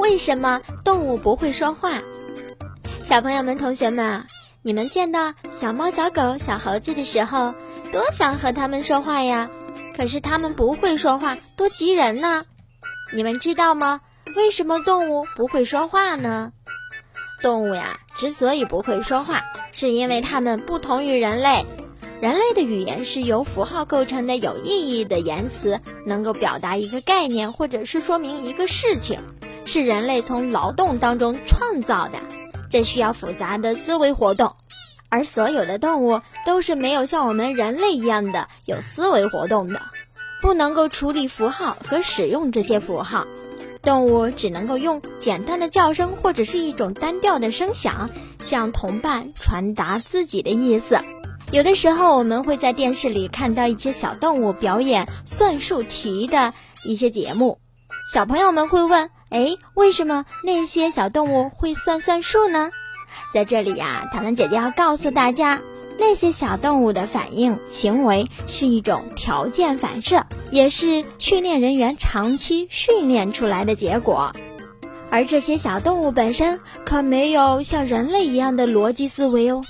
为什么动物不会说话？小朋友们、同学们，你们见到小猫、小狗、小猴子的时候，多想和它们说话呀！可是它们不会说话，多急人呢！你们知道吗？为什么动物不会说话呢？动物呀，之所以不会说话，是因为它们不同于人类。人类的语言是由符号构成的有意义的言辞，能够表达一个概念或者是说明一个事情，是人类从劳动当中创造的，这需要复杂的思维活动。而所有的动物都是没有像我们人类一样的有思维活动的，不能够处理符号和使用这些符号。动物只能够用简单的叫声或者是一种单调的声响，向同伴传达自己的意思。有的时候，我们会在电视里看到一些小动物表演算术题的一些节目，小朋友们会问：哎，为什么那些小动物会算算术呢？在这里呀，糖糖姐姐要告诉大家，那些小动物的反应行为是一种条件反射，也是训练人员长期训练出来的结果。而这些小动物本身可没有像人类一样的逻辑思维哦。